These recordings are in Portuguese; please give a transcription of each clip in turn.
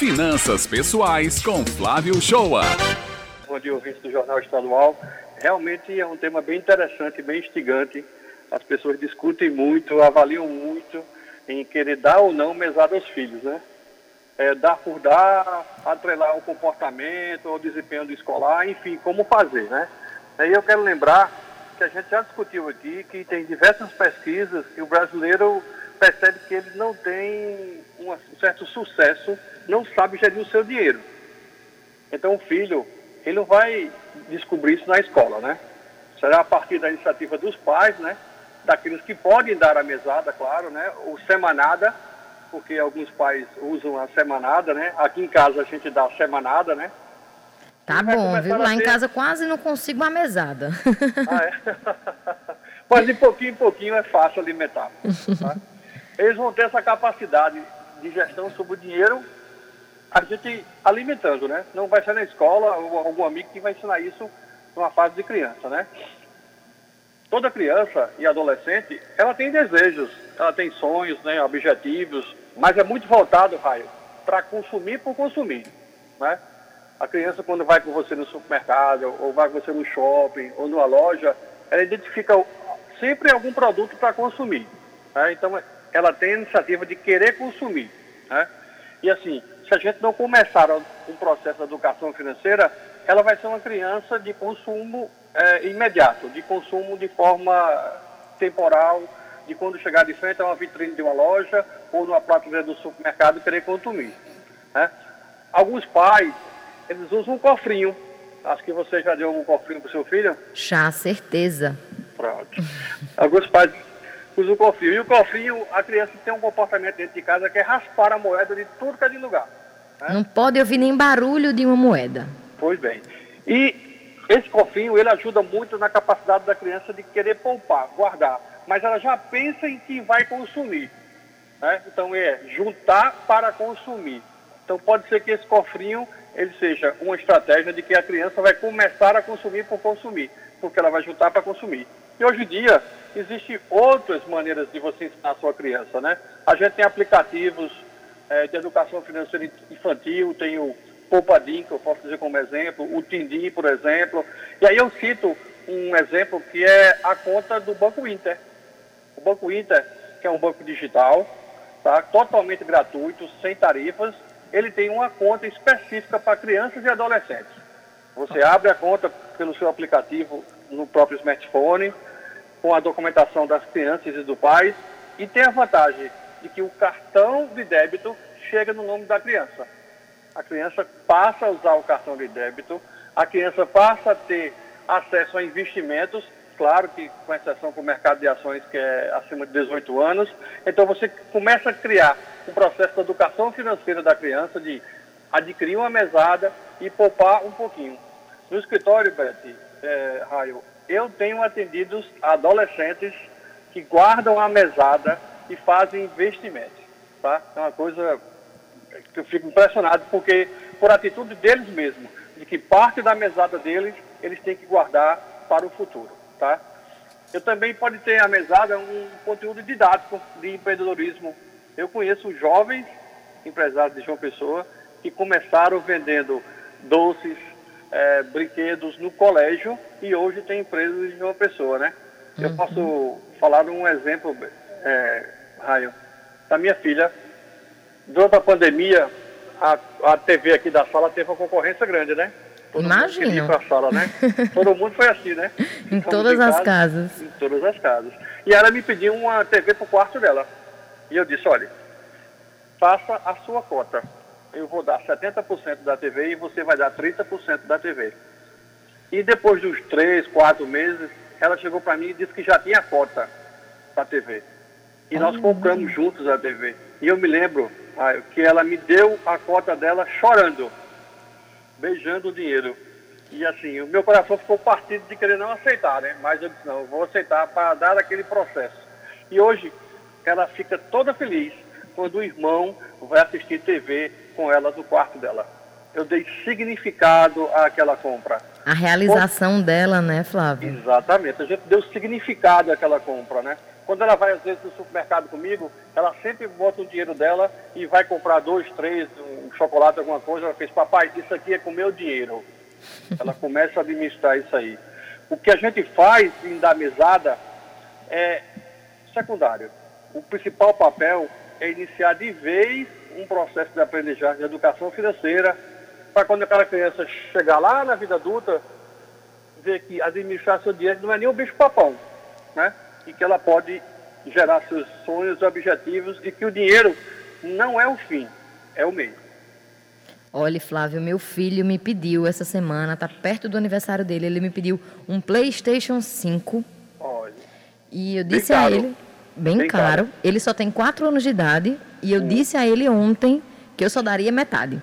Finanças Pessoais com Flávio Shoa. Bom dia, ouvintes do Jornal Estadual. Realmente é um tema bem interessante, bem instigante. As pessoas discutem muito, avaliam muito em querer dar ou não mesada aos filhos, né? É, dar por dar, atrelar o comportamento, o desempenho escolar, enfim, como fazer, né? Aí eu quero lembrar que a gente já discutiu aqui que tem diversas pesquisas que o brasileiro percebe que ele não tem um certo sucesso, não sabe gerir o seu dinheiro. Então o filho, ele não vai descobrir isso na escola, né? Será a partir da iniciativa dos pais, né? Daqueles que podem dar a mesada, claro, né? Ou semanada, porque alguns pais usam a semanada, né? Aqui em casa a gente dá a semanada, né? Tá bom, viu? Lá ter... em casa quase não consigo uma mesada. Ah, é? Mas de pouquinho em pouquinho é fácil alimentar. Tá? Eles vão ter essa capacidade de gestão sobre o dinheiro, a gente alimentando, né? Não vai ser na escola ou algum amigo que vai ensinar isso numa fase de criança, né? Toda criança e adolescente, ela tem desejos, ela tem sonhos, né, objetivos, mas é muito voltado, Raio, para consumir por consumir, né? A criança, quando vai com você no supermercado, ou vai com você no shopping, ou numa loja, ela identifica sempre algum produto para consumir. Né? Então, ela tem a iniciativa de querer consumir. Né? E assim, se a gente não começar um processo de educação financeira, ela vai ser uma criança de consumo é, imediato, de consumo de forma temporal, de quando chegar de frente a uma vitrine de uma loja ou numa prateleira do supermercado querer consumir. Né? Alguns pais eles usam um cofrinho. Acho que você já deu um cofrinho para o seu filho? Já, certeza. Pronto. Alguns pais o cofrinho. E o cofrinho, a criança tem um comportamento dentro de casa que é raspar a moeda de tudo que é de lugar. Né? Não pode ouvir nem barulho de uma moeda. Pois bem. E esse cofrinho, ele ajuda muito na capacidade da criança de querer poupar, guardar. Mas ela já pensa em que vai consumir. Né? Então é juntar para consumir. Então pode ser que esse cofrinho ele seja uma estratégia de que a criança vai começar a consumir por consumir, porque ela vai juntar para consumir. E hoje em dia, existem outras maneiras de você ensinar a sua criança, né? A gente tem aplicativos é, de educação financeira infantil, tem o Poupadim, que eu posso dizer como exemplo, o Tindim, por exemplo. E aí eu cito um exemplo que é a conta do Banco Inter. O Banco Inter, que é um banco digital, tá? totalmente gratuito, sem tarifas, ele tem uma conta específica para crianças e adolescentes. Você abre a conta pelo seu aplicativo no próprio smartphone, com a documentação das crianças e do pai, e tem a vantagem de que o cartão de débito chega no nome da criança. A criança passa a usar o cartão de débito, a criança passa a ter acesso a investimentos, claro que com exceção com o mercado de ações que é acima de 18 anos. Então você começa a criar um processo de educação financeira da criança, de adquirir uma mesada e poupar um pouquinho. No escritório, Beth, é, Raio, eu tenho atendido adolescentes que guardam a mesada e fazem investimentos. Tá? É uma coisa que eu fico impressionado, porque por atitude deles mesmos, de que parte da mesada deles eles têm que guardar para o futuro. Tá? Eu também pode ter a mesada um conteúdo didático de empreendedorismo, eu conheço jovens empresários de João Pessoa que começaram vendendo doces, é, brinquedos no colégio e hoje tem empresas de João Pessoa, né? Uhum. Eu posso falar um exemplo, é, Raio, da minha filha. Durante a pandemia, a, a TV aqui da sala teve uma concorrência grande, né? Todo Imagino. Mundo sala, né? Todo mundo foi assim, né? em todas as casa, casas. Em todas as casas. E ela me pediu uma TV para o quarto dela. E eu disse, olha, faça a sua cota. Eu vou dar 70% da TV e você vai dar 30% da TV. E depois dos três, quatro meses, ela chegou para mim e disse que já tinha cota da TV. E nós uhum. compramos juntos a TV. E eu me lembro ah, que ela me deu a cota dela chorando, beijando o dinheiro. E assim, o meu coração ficou partido de querer não aceitar, né? Mas eu disse, não, eu vou aceitar para dar aquele processo. E hoje, ela fica toda feliz quando o irmão vai assistir TV com ela no quarto dela. Eu dei significado àquela compra. A realização dela, né, Flávio? Exatamente. A gente deu significado àquela compra, né? Quando ela vai, às vezes, no supermercado comigo, ela sempre bota o dinheiro dela e vai comprar dois, três, um chocolate, alguma coisa. Ela fez, papai, isso aqui é com meu dinheiro. Ela começa a administrar isso aí. O que a gente faz em dar mesada é secundário. O principal papel é iniciar de vez um processo de aprendizagem de educação financeira, para quando aquela criança chegar lá na vida adulta, ver que administrar seu dinheiro não é nem o bicho-papão, né? E que ela pode gerar seus sonhos, objetivos e que o dinheiro não é o fim, é o meio. Olha, Flávio, meu filho me pediu essa semana, tá perto do aniversário dele, ele me pediu um PlayStation 5. Olha. E eu disse a ele, bem, bem caro, caro, ele só tem 4 anos de idade, e eu hum. disse a ele ontem que eu só daria metade.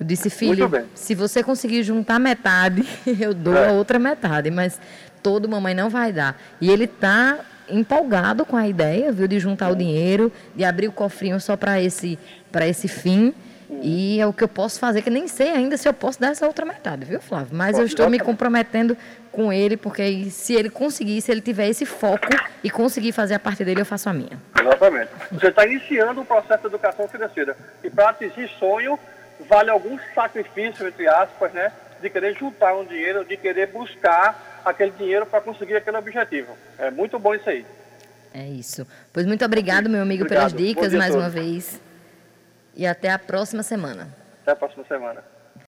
Eu disse, filho, se você conseguir juntar metade, eu dou é. a outra metade, mas todo mamãe não vai dar. E ele está empolgado com a ideia, viu, de juntar o dinheiro, de abrir o cofrinho só para esse, esse fim. E é o que eu posso fazer, que nem sei ainda se eu posso dar essa outra metade, viu, Flávio? Mas eu estou me comprometendo com ele, porque se ele conseguir, se ele tiver esse foco e conseguir fazer a parte dele, eu faço a minha. Exatamente. Você está iniciando o processo de educação financeira. E para atingir sonho, vale algum sacrifício, entre aspas, né? De querer juntar um dinheiro, de querer buscar aquele dinheiro para conseguir aquele objetivo. É muito bom isso aí. É isso. Pois muito obrigado, meu amigo, Obrigado. pelas dicas mais uma vez. E até a próxima semana. Até a próxima semana.